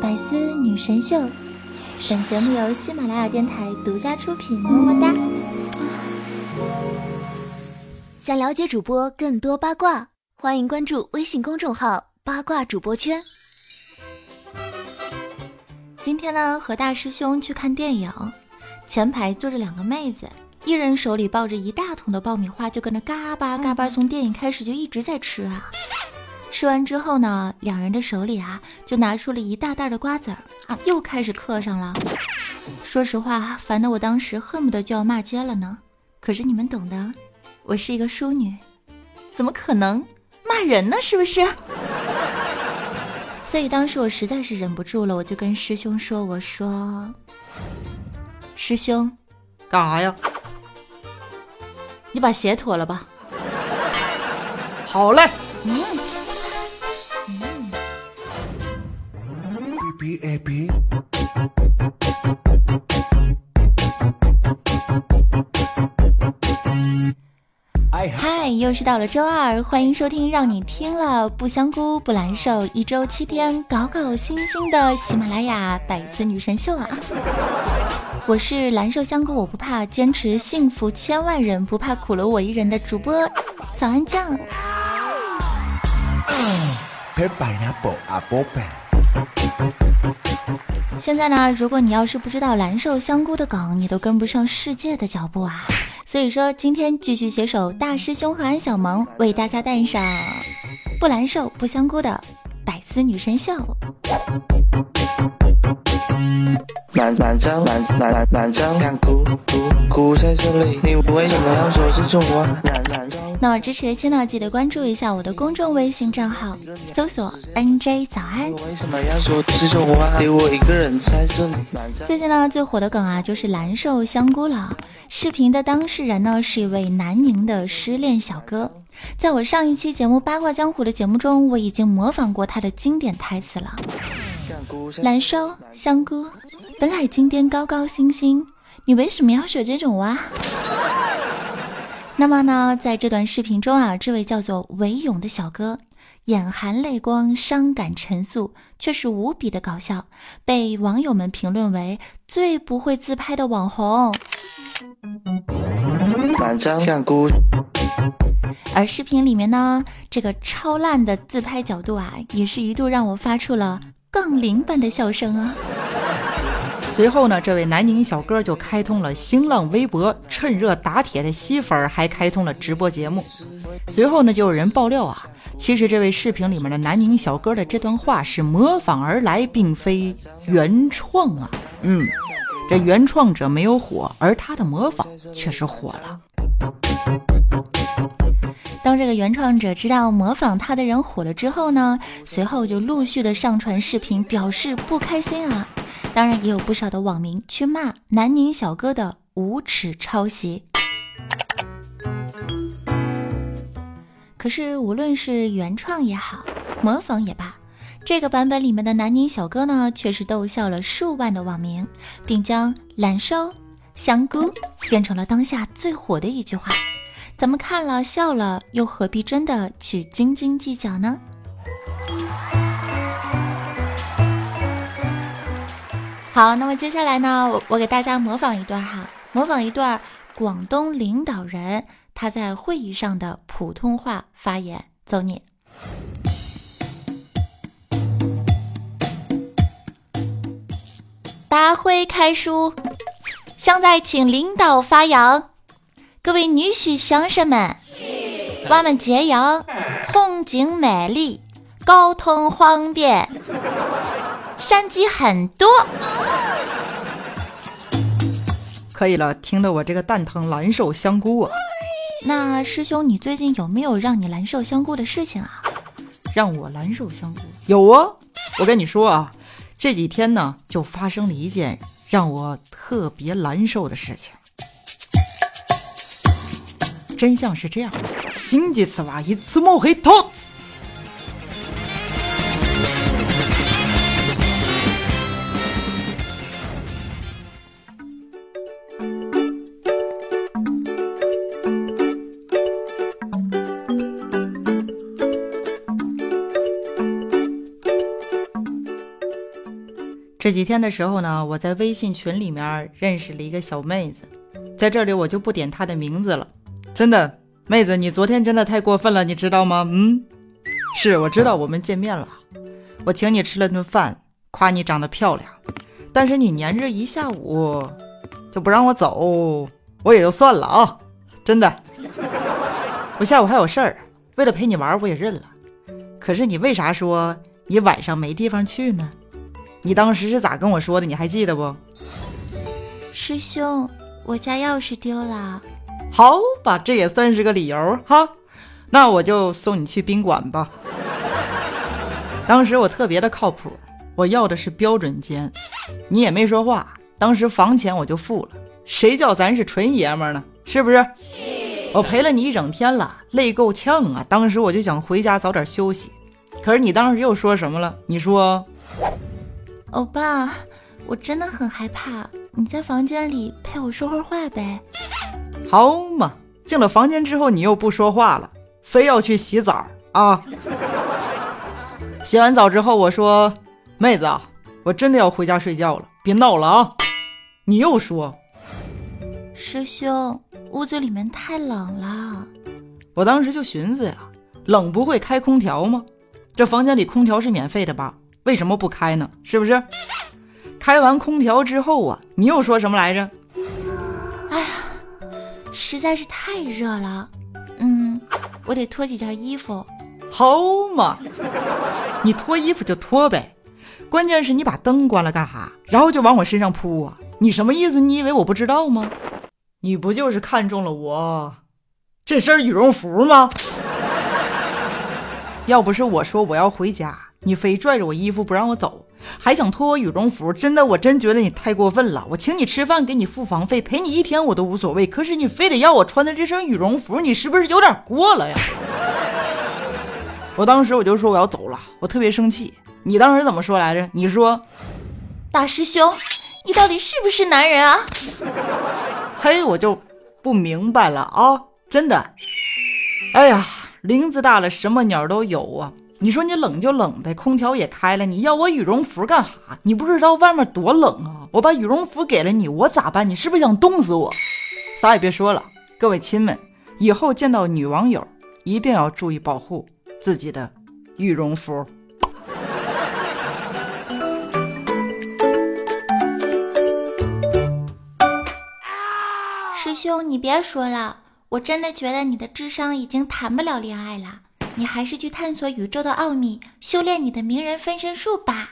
百思女神秀，本节目由喜马拉雅电台独家出品，么么哒。想了解主播更多八卦，欢迎关注微信公众号“八卦主播圈”。今天呢，和大师兄去看电影，前排坐着两个妹子，一人手里抱着一大桶的爆米花，就跟着嘎巴嘎巴，从电影开始就一直在吃啊。吃完之后呢，两人的手里啊就拿出了一大袋的瓜子儿啊，又开始嗑上了。说实话，烦的我当时恨不得就要骂街了呢。可是你们懂的，我是一个淑女，怎么可能骂人呢？是不是？所以当时我实在是忍不住了，我就跟师兄说：“我说，师兄，干啥呀？你把鞋脱了吧。”好嘞。嗯。嗨，又是到了周二，欢迎收听让你听了不香菇不难受，一周七天搞搞新鲜的喜马拉雅百思女神秀啊！我是蓝瘦香菇，我不怕，坚持幸福千万人，不怕苦了我一人的主播早安酱。现在呢，如果你要是不知道蓝瘦香菇的梗，你都跟不上世界的脚步啊！所以说，今天继续携手大师兄和安小萌，为大家带上不蓝瘦不香菇的百思女神秀。男男生男男男男生香菇菇菇在这里，你为什么要说是中国男男生？那么支持的亲呢，记得关注一下我的公众微信账号，搜索 NJ 早安。最近呢，最火的梗啊，就是蓝瘦香菇了。视频的当事人呢，是一位南宁的失恋小哥。在我上一期节目《八卦江湖》的节目中，我已经模仿过他的经典台词了。蓝瘦香菇，本来今天高高兴兴，你为什么要说这种话？那么呢，在这段视频中啊，这位叫做韦勇的小哥，眼含泪光，伤感陈述，却是无比的搞笑，被网友们评论为最不会自拍的网红。香菇。而视频里面呢，这个超烂的自拍角度啊，也是一度让我发出了杠铃般的笑声啊。随后呢，这位南宁小哥就开通了新浪微博，趁热打铁的吸粉，还开通了直播节目。随后呢，就有人爆料啊，其实这位视频里面的南宁小哥的这段话是模仿而来，并非原创啊。嗯，这原创者没有火，而他的模仿却是火了。当这个原创者知道模仿他的人火了之后呢，随后就陆续的上传视频表示不开心啊。当然，也有不少的网民去骂南宁小哥的无耻抄袭。可是，无论是原创也好，模仿也罢，这个版本里面的南宁小哥呢，却是逗笑了数万的网民，并将“懒瘦香菇”变成了当下最火的一句话。咱们看了笑了，又何必真的去斤斤计较呢？好，那么接下来呢，我我给大家模仿一段哈，模仿一段广东领导人他在会议上的普通话发言，走你。大会开书，现在请领导发言。各位女婿乡绅们，我们揭阳风景美丽，交通方便。山鸡很多，可以了，听得我这个蛋疼蓝瘦香菇啊！那师兄，你最近有没有让你蓝瘦香菇的事情啊？让我蓝瘦香菇有啊！我跟你说啊，这几天呢，就发生了一件让我特别难受的事情。真相是这样的，星期四晚一次摸黑偷。这几天的时候呢，我在微信群里面认识了一个小妹子，在这里我就不点她的名字了。真的，妹子，你昨天真的太过分了，你知道吗？嗯，是我知道，我们见面了，我请你吃了顿饭，夸你长得漂亮，但是你黏着一下午就不让我走，我也就算了啊，真的。我下午还有事儿，为了陪你玩，我也认了。可是你为啥说你晚上没地方去呢？你当时是咋跟我说的？你还记得不？师兄，我家钥匙丢了。好吧，这也算是个理由哈。那我就送你去宾馆吧。当时我特别的靠谱，我要的是标准间，你也没说话。当时房钱我就付了，谁叫咱是纯爷们呢？是不是？我陪了你一整天了，累够呛啊！当时我就想回家早点休息，可是你当时又说什么了？你说，欧巴，我真的很害怕，你在房间里陪我说会儿话呗。好嘛，进了房间之后你又不说话了，非要去洗澡啊！洗完澡之后我说，妹子，我真的要回家睡觉了，别闹了啊！你又说，师兄。屋子里面太冷了，我当时就寻思呀，冷不会开空调吗？这房间里空调是免费的吧？为什么不开呢？是不是？开完空调之后啊，你又说什么来着？实在是太热了，嗯，我得脱几件衣服。好嘛，你脱衣服就脱呗，关键是你把灯关了干哈？然后就往我身上扑啊？你什么意思？你以为我不知道吗？你不就是看中了我这身羽绒服吗？要不是我说我要回家，你非拽着我衣服不让我走，还想脱我羽绒服，真的，我真觉得你太过分了。我请你吃饭，给你付房费，陪你一天我都无所谓，可是你非得要我穿的这身羽绒服，你是不是有点过了呀？我当时我就说我要走了，我特别生气。你当时怎么说来着？你说，大师兄，你到底是不是男人啊？嘿，我就不明白了啊！真的，哎呀，林子大了，什么鸟都有啊！你说你冷就冷呗，空调也开了，你要我羽绒服干哈？你不知道外面多冷啊！我把羽绒服给了你，我咋办？你是不是想冻死我？啥也别说了，各位亲们，以后见到女网友一定要注意保护自己的羽绒服。师兄，你别说了，我真的觉得你的智商已经谈不了恋爱了，你还是去探索宇宙的奥秘，修炼你的名人分身术吧。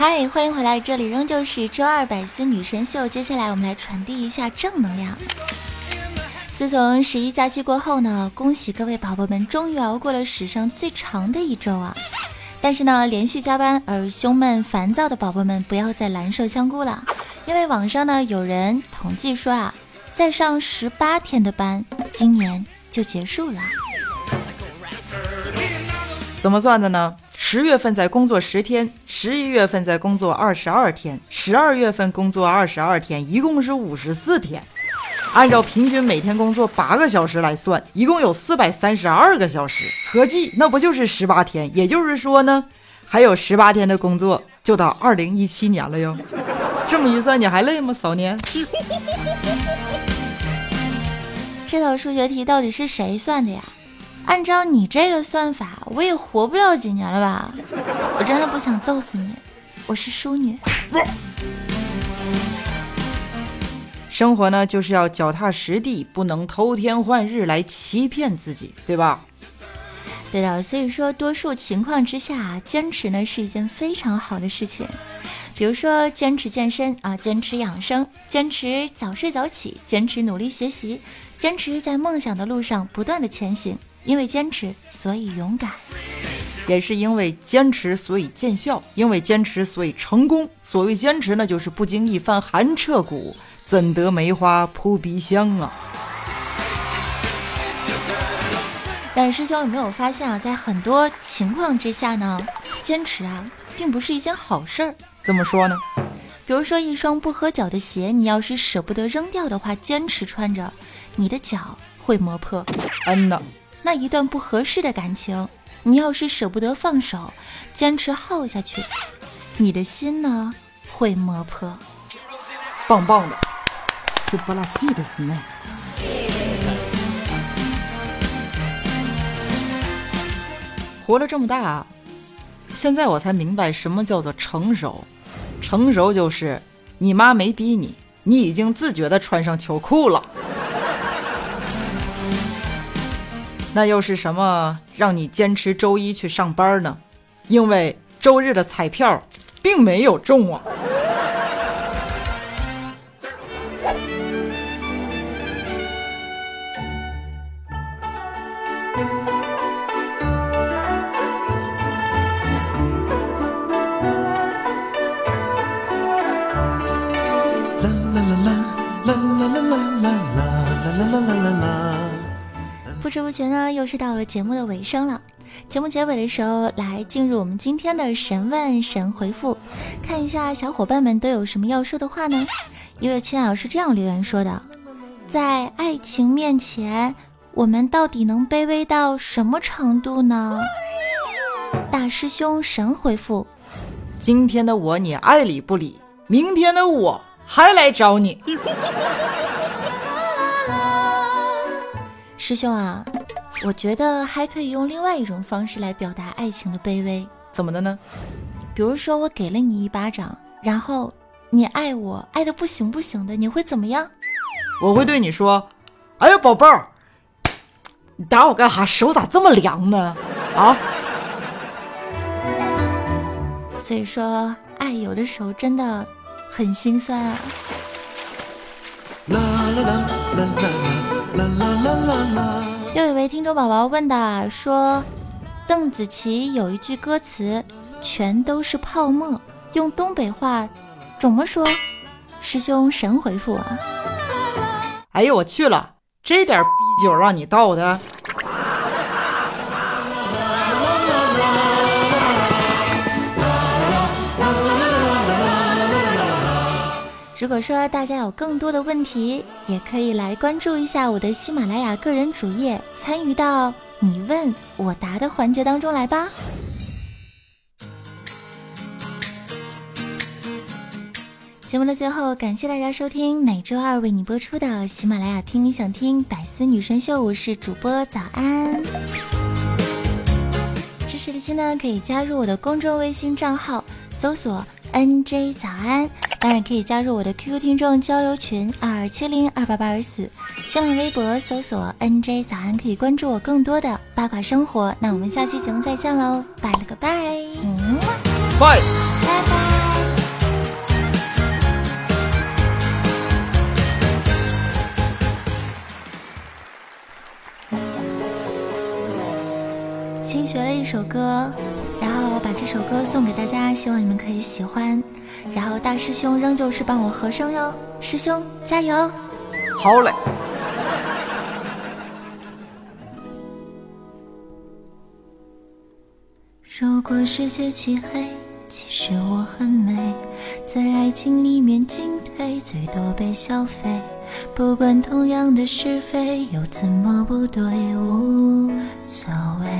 嗨，欢迎回来！这里仍旧是周二百思女神秀。接下来我们来传递一下正能量。自从十一假期过后呢，恭喜各位宝宝们终于熬过了史上最长的一周啊！但是呢，连续加班而胸闷烦躁的宝宝们不要再蓝瘦香菇了，因为网上呢有人统计说啊，再上十八天的班，今年就结束了。怎么算的呢？十月份再工作十天，十一月份再工作二十二天，十二月份工作二十二天，一共是五十四天。按照平均每天工作八个小时来算，一共有四百三十二个小时，合计那不就是十八天？也就是说呢，还有十八天的工作就到二零一七年了哟。这么一算，你还累吗，骚年？这道数学题到底是谁算的呀？按照你这个算法，我也活不了几年了吧？我真的不想揍死你，我是淑女。生活呢，就是要脚踏实地，不能偷天换日来欺骗自己，对吧？对的，所以说，多数情况之下，坚持呢是一件非常好的事情。比如说，坚持健身啊，坚持养生，坚持早睡早起，坚持努力学习，坚持在梦想的路上不断的前行。因为坚持，所以勇敢；也是因为坚持，所以见效；因为坚持，所以成功。所谓坚持呢，就是不经一番寒彻骨，怎得梅花扑鼻香啊！但是师兄有没有发现啊，在很多情况之下呢，坚持啊，并不是一件好事儿。怎么说呢？比如说一双不合脚的鞋，你要是舍不得扔掉的话，坚持穿着，你的脚会磨破。嗯呐，那一段不合适的感情，你要是舍不得放手，坚持耗下去，你的心呢会磨破。棒棒的，斯巴拉西的斯内。活了这么大，现在我才明白什么叫做成熟。成熟就是你妈没逼你，你已经自觉的穿上秋裤了。那又是什么让你坚持周一去上班呢？因为周日的彩票并没有中啊。不知不觉呢，又是到了节目的尾声了。节目结尾的时候，来进入我们今天的神问神回复，看一下小伙伴们都有什么要说的话呢？一位亲友是这样留言说的：在爱情面前，我们到底能卑微到什么程度呢？大师兄神回复：今天的我你爱理不理，明天的我还来找你。师兄啊我觉得还可以用另外一种方式来表达爱情的卑微。怎么的呢？比如说我给了你一巴掌然后你爱我爱的不行不行的你会怎么样我会对你说哎呀宝贝儿你打我干哈？手咋这么凉呢？啊。所以说爱有的时候真的很心酸啊。啦啦啦啦啦啦。又一位听众宝宝问的说，邓紫棋有一句歌词“全都是泡沫”，用东北话怎么说？师兄神回复啊！哎呦我去了，这点逼酒让你倒的！如果说大家有更多的问题，也可以来关注一下我的喜马拉雅个人主页，参与到你问我答的环节当中来吧。节目的最后，感谢大家收听每周二为你播出的喜马拉雅听你想听百思女神秀，我是主播早安。支持的心呢，可以加入我的公众微信账号，搜索 NJ 早安。当然可以加入我的 QQ 听众交流群二二七零二八八二四，新浪微博搜索 NJ 早安，可以关注我更多的八卦生活。那我们下期节目再见喽，拜了个拜，嗯，拜拜拜。新学了一首歌，然后把这首歌送给大家，希望你们可以喜欢。然后大师兄仍旧是帮我和声哟，师兄加油！好嘞。如果世界漆黑，其实我很美，在爱情里面进退，最多被消费。不管同样的是非，又怎么不对，无所谓。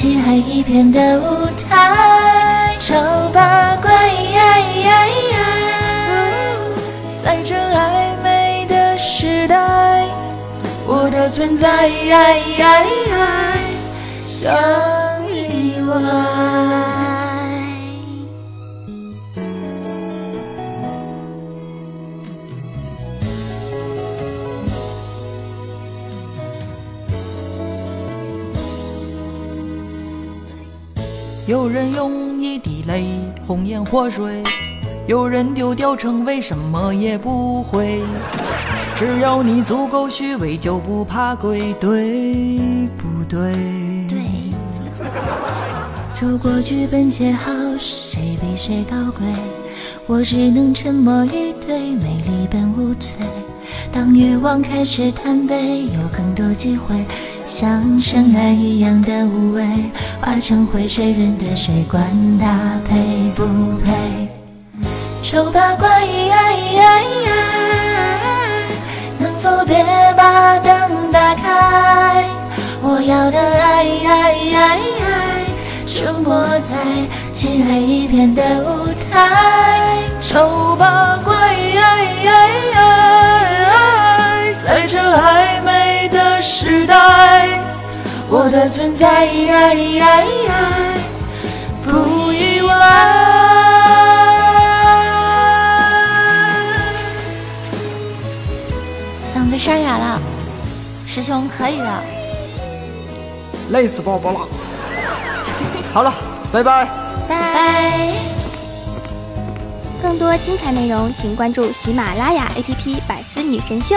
漆黑一片的舞台，丑八怪，在这暧昧的时代，我的存在像意外。有人用一滴泪红颜祸水，有人丢掉称为什么也不会。只要你足够虚伪，就不怕鬼，对不对？对。如果剧本写好，谁比谁高贵？我只能沉默以对，美丽本无罪。当欲望开始贪杯，有更多机会，像尘埃一样的无畏，化成灰，谁认得谁？管他配不配？丑八怪，能否别把灯打开？我要的爱。出没在漆黑一片的舞台，丑八怪，在这暧昧的时代，的存在不意外。嗓子沙哑了，师兄可以了，累死宝宝了。好了，拜拜，拜。更多精彩内容，请关注喜马拉雅 APP《百思女神秀》。